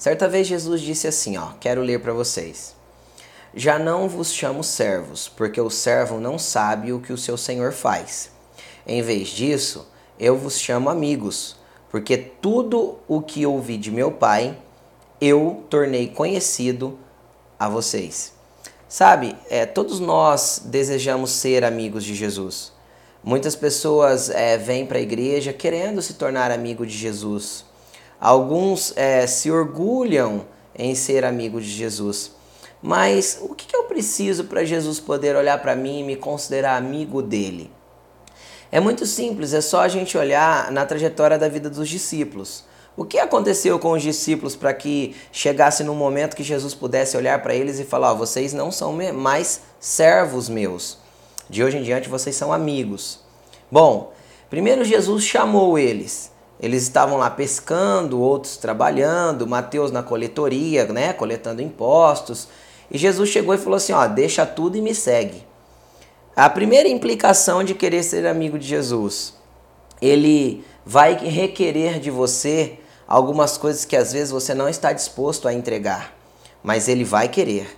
Certa vez Jesus disse assim, ó, quero ler para vocês. Já não vos chamo servos, porque o servo não sabe o que o seu senhor faz. Em vez disso, eu vos chamo amigos, porque tudo o que ouvi de meu Pai, eu tornei conhecido a vocês. Sabe, é, todos nós desejamos ser amigos de Jesus. Muitas pessoas é, vêm para a igreja querendo se tornar amigo de Jesus. Alguns é, se orgulham em ser amigo de Jesus. Mas o que, eu preciso para Jesus poder olhar para mim e me considerar amigo dele? É muito simples, é só a gente olhar na trajetória da vida dos discípulos. O que aconteceu com os discípulos para que chegasse no momento que Jesus pudesse olhar para eles e falar: oh, vocês não são mais servos meus, de hoje em diante vocês são amigos. Bom, primeiro Jesus chamou eles. Eles estavam lá pescando, outros trabalhando, Mateus na coletoria, né, coletando impostos. E Jesus chegou e falou assim: ó, deixa tudo e me segue. A primeira implicação de querer ser amigo de Jesus, ele vai requerer de você algumas coisas que às vezes você não está disposto a entregar, mas ele vai querer.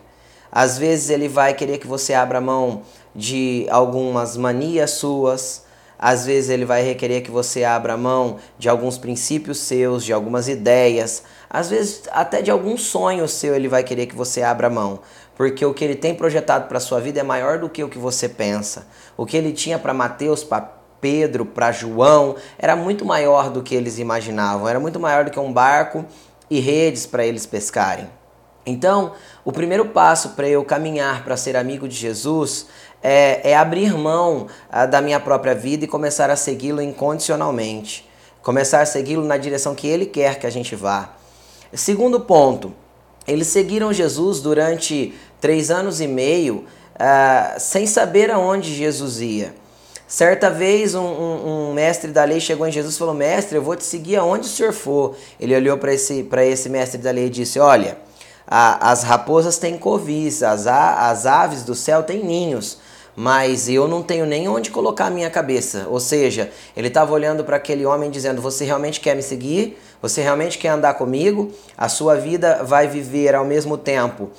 Às vezes ele vai querer que você abra mão de algumas manias suas, às vezes ele vai requerer que você abra mão de alguns princípios seus, de algumas ideias, às vezes até de algum sonho seu ele vai querer que você abra mão, porque o que ele tem projetado para sua vida é maior do que o que você pensa. O que ele tinha para Mateus, para Pedro, para João, era muito maior do que eles imaginavam, era muito maior do que um barco e redes para eles pescarem. Então, o primeiro passo para eu caminhar para ser amigo de Jesus é, é abrir mão ah, da minha própria vida e começar a segui-lo incondicionalmente. Começar a segui-lo na direção que ele quer que a gente vá. Segundo ponto, eles seguiram Jesus durante três anos e meio uh, sem saber aonde Jesus ia. Certa vez, um, um, um, mestre da lei chegou em Jesus e falou: Mestre, eu vou te seguir aonde o senhor for. Ele olhou para esse, esse mestre da lei e disse: Olha, a, as raposas têm covis, as, a, as aves do céu têm ninhos, mas eu não tenho nem onde colocar a minha cabeça. Ou seja, ele estava olhando para aquele homem dizendo: Você realmente quer me seguir? Você realmente quer andar comigo? A sua vida vai viver ao mesmo tempo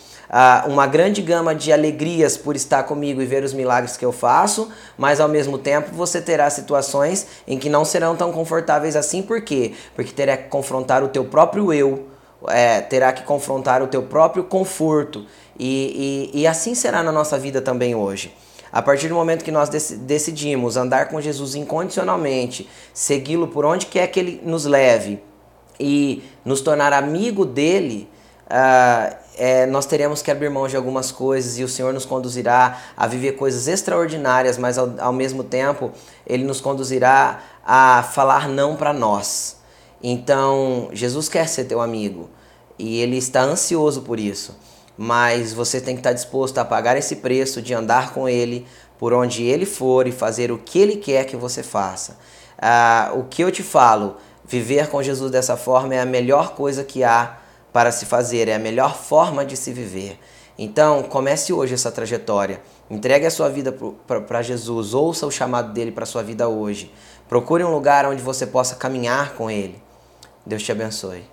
uma grande gama de alegrias por estar comigo e ver os milagres que eu faço, mas ao mesmo tempo você terá situações em que não serão tão confortáveis assim. Por quê? Porque terá que confrontar o teu próprio eu é, terá que confrontar o teu próprio conforto. E, e, e, assim será na nossa vida também hoje. A partir do momento que nós decidimos andar com Jesus incondicionalmente, segui-lo por onde quer que ele nos leve e nos tornar amigo dele, uh, é, nós teremos que abrir mão de algumas coisas e o Senhor nos conduzirá a viver coisas extraordinárias, mas ao, ao mesmo tempo Ele nos conduzirá a falar não para nós. Então, Jesus quer ser teu amigo e ele está ansioso por isso. Mas você tem que estar disposto a pagar esse preço de andar com ele por onde ele for e fazer o que ele quer que você faça. Ah, o que eu te falo, viver com Jesus dessa forma é a melhor coisa que há para se fazer, é a melhor forma de se viver. Então, comece hoje essa trajetória. Entregue a sua vida para Jesus, ouça o chamado dele para sua vida hoje. Procure um lugar onde você possa caminhar com ele. Deus te abençoe.